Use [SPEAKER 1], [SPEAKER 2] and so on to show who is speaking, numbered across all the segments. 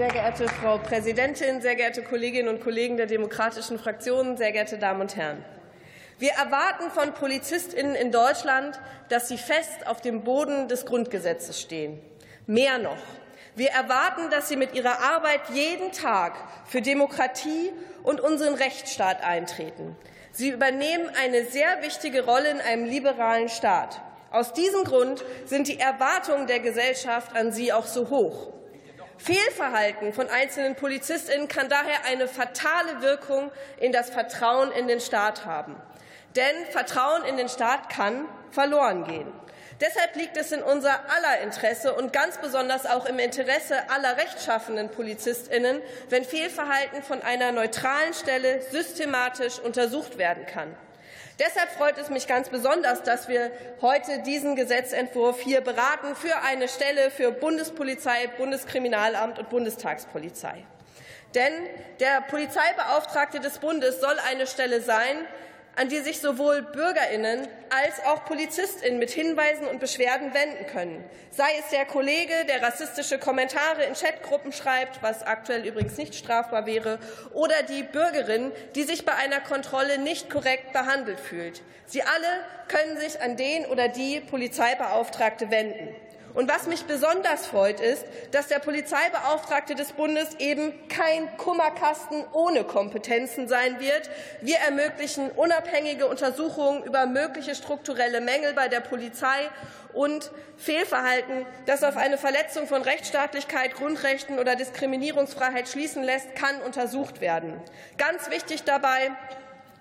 [SPEAKER 1] Sehr geehrte Frau Präsidentin, sehr geehrte Kolleginnen und Kollegen der demokratischen Fraktionen, sehr geehrte Damen und Herren! Wir erwarten von Polizistinnen in Deutschland, dass sie fest auf dem Boden des Grundgesetzes stehen. Mehr noch. Wir erwarten, dass sie mit ihrer Arbeit jeden Tag für Demokratie und unseren Rechtsstaat eintreten. Sie übernehmen eine sehr wichtige Rolle in einem liberalen Staat. Aus diesem Grund sind die Erwartungen der Gesellschaft an sie auch so hoch. Fehlverhalten von einzelnen Polizistinnen kann daher eine fatale Wirkung in das Vertrauen in den Staat haben. Denn Vertrauen in den Staat kann verloren gehen. Deshalb liegt es in unser aller Interesse und ganz besonders auch im Interesse aller rechtschaffenden Polizistinnen, wenn Fehlverhalten von einer neutralen Stelle systematisch untersucht werden kann. Deshalb freut es mich ganz besonders, dass wir heute diesen Gesetzentwurf hier beraten für eine Stelle für Bundespolizei, Bundeskriminalamt und Bundestagspolizei. Denn der Polizeibeauftragte des Bundes soll eine Stelle sein, an die sich sowohl Bürgerinnen als auch Polizistinnen mit Hinweisen und Beschwerden wenden können. Sei es der Kollege, der rassistische Kommentare in Chatgruppen schreibt, was aktuell übrigens nicht strafbar wäre, oder die Bürgerin, die sich bei einer Kontrolle nicht korrekt behandelt fühlt. Sie alle können sich an den oder die Polizeibeauftragte wenden. Und was mich besonders freut, ist, dass der Polizeibeauftragte des Bundes eben kein Kummerkasten ohne Kompetenzen sein wird. Wir ermöglichen unabhängige Untersuchungen über mögliche strukturelle Mängel bei der Polizei und Fehlverhalten, das auf eine Verletzung von Rechtsstaatlichkeit, Grundrechten oder Diskriminierungsfreiheit schließen lässt, kann untersucht werden. Ganz wichtig dabei,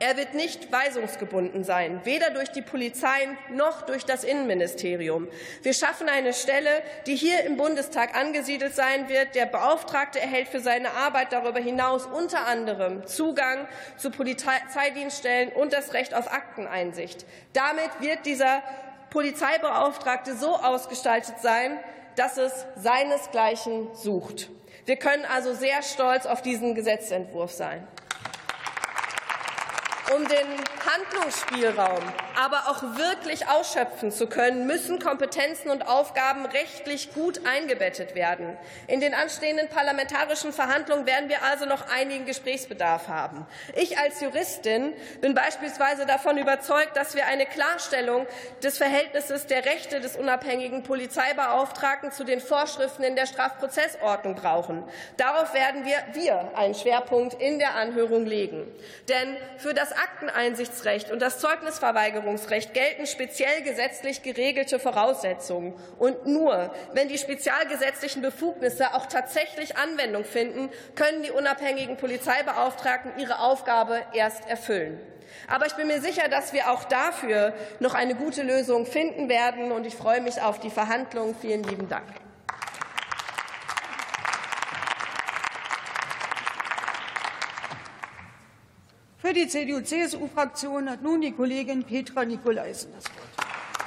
[SPEAKER 1] er wird nicht weisungsgebunden sein, weder durch die Polizei noch durch das Innenministerium. Wir schaffen eine Stelle, die hier im Bundestag angesiedelt sein wird. Der Beauftragte erhält für seine Arbeit darüber hinaus unter anderem Zugang zu Polizeidienststellen und das Recht auf Akteneinsicht. Damit wird dieser Polizeibeauftragte so ausgestaltet sein, dass es seinesgleichen sucht. Wir können also sehr stolz auf diesen Gesetzentwurf sein um den Handlungsspielraum aber auch wirklich ausschöpfen zu können, müssen Kompetenzen und Aufgaben rechtlich gut eingebettet werden. In den anstehenden parlamentarischen Verhandlungen werden wir also noch einigen Gesprächsbedarf haben. Ich als Juristin bin beispielsweise davon überzeugt, dass wir eine Klarstellung des Verhältnisses der Rechte des unabhängigen Polizeibeauftragten zu den Vorschriften in der Strafprozessordnung brauchen. Darauf werden wir, wir einen Schwerpunkt in der Anhörung legen. Denn für das Akteneinsichtsrecht und das Zeugnisverweigerungsrecht gelten speziell gesetzlich geregelte Voraussetzungen. Und nur wenn die spezialgesetzlichen Befugnisse auch tatsächlich Anwendung finden, können die unabhängigen Polizeibeauftragten ihre Aufgabe erst erfüllen. Aber ich bin mir sicher, dass wir auch dafür noch eine gute Lösung finden werden. Und ich freue mich auf die Verhandlungen. Vielen lieben Dank.
[SPEAKER 2] Für die CDU-CSU-Fraktion hat nun die Kollegin Petra Nikolaisen das Wort.